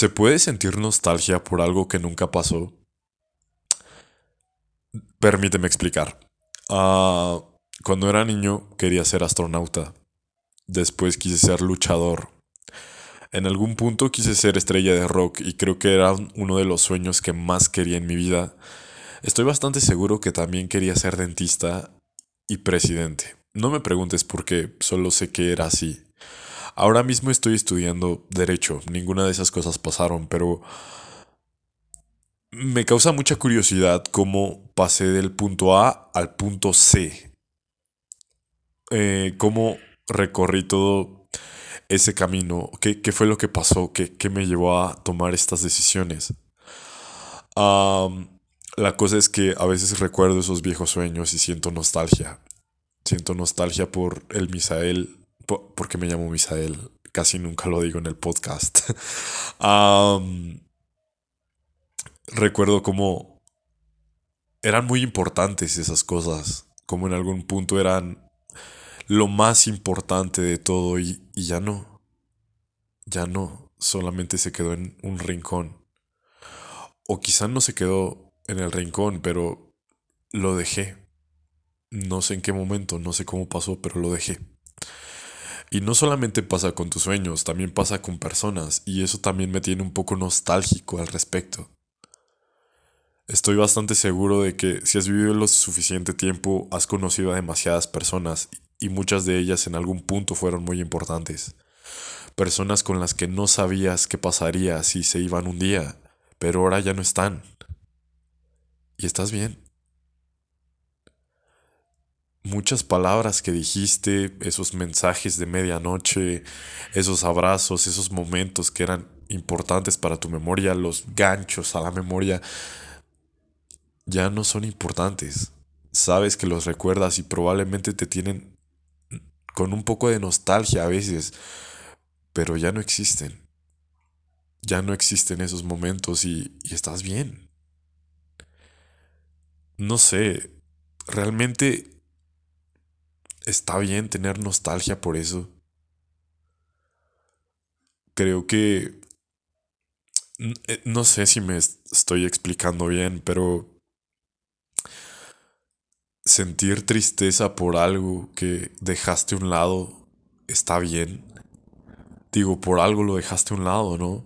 ¿Se puede sentir nostalgia por algo que nunca pasó? Permíteme explicar. Ah, cuando era niño quería ser astronauta. Después quise ser luchador. En algún punto quise ser estrella de rock y creo que era uno de los sueños que más quería en mi vida. Estoy bastante seguro que también quería ser dentista y presidente. No me preguntes por qué, solo sé que era así. Ahora mismo estoy estudiando derecho, ninguna de esas cosas pasaron, pero me causa mucha curiosidad cómo pasé del punto A al punto C. Eh, cómo recorrí todo ese camino, qué, fue lo que pasó, qué, me llevó a tomar estas decisiones. la cosa es que a veces recuerdo esos viejos sueños y siento nostalgia. Siento nostalgia por el Misael ¿Por qué me llamo Misael? Casi nunca lo digo en el podcast. recuerdo como eran muy importantes esas cosas, como en algún punto eran lo más importante de todo y, y ya no, ya no, solamente se quedó en un rincón. O quizá no se quedó en el rincón, pero lo dejé. No sé en qué momento, no sé cómo pasó, pero lo dejé. Y no solamente pasa con tus sueños, también pasa con personas, y eso también me tiene un poco nostálgico al respecto. Estoy bastante seguro de que si has vivido lo suficiente tiempo, has conocido a demasiadas personas, y muchas de ellas en algún punto fueron muy importantes. Personas con las que no sabías qué pasaría si se iban un día, pero ahora ya no están. Y estás bien muchas palabras que dijiste, esos mensajes de medianoche, esos abrazos, esos momentos que eran importantes para tu memoria, los ganchos a la memoria, ya no son importantes. Sabes que los recuerdas y probablemente te tienen con un poco de nostalgia a veces, pero ya no existen. Ya no existen esos momentos y, y estás bien. No sé, realmente está bien tener nostalgia por eso. Creo que... Eh, no sé si me estoy explicando bien, pero sentir tristeza por algo que dejaste un lado está bien. Digo, por algo lo dejaste a un lado, ¿no?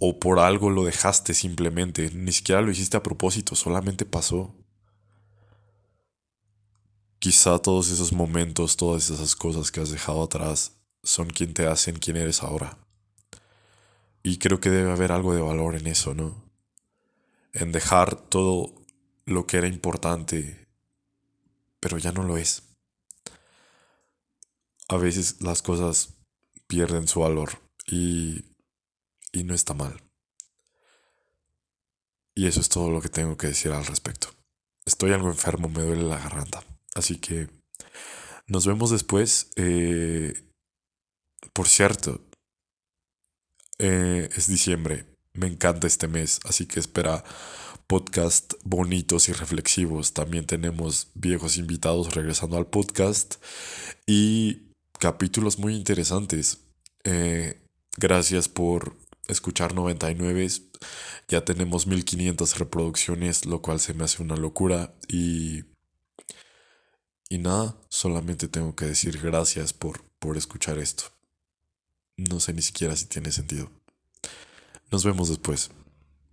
O por algo lo dejaste simplemente. Ni siquiera lo hiciste a propósito, solamente pasó. Quizá todos esos momentos, todas esas cosas que has dejado atrás son quien te hacen quien eres ahora. Y creo que debe haber algo de valor en eso, ¿no? En dejar todo lo que era importante, pero ya no lo es. A veces las cosas pierden su valor y, y no está mal. Y eso es todo lo que tengo que decir al respecto. Estoy algo enfermo, me duele la garganta. Así que nos vemos después. Eh, por cierto, eh, es diciembre. Me encanta este mes, así que espera podcast bonitos y reflexivos. También tenemos viejos invitados regresando al podcast y capítulos muy interesantes. Eh, gracias por escuchar 99. Ya tenemos 1500 reproducciones, lo cual se me hace una locura y y nada, solamente tengo que decir gracias por, por escuchar esto. No sé ni siquiera si tiene sentido. Nos vemos después.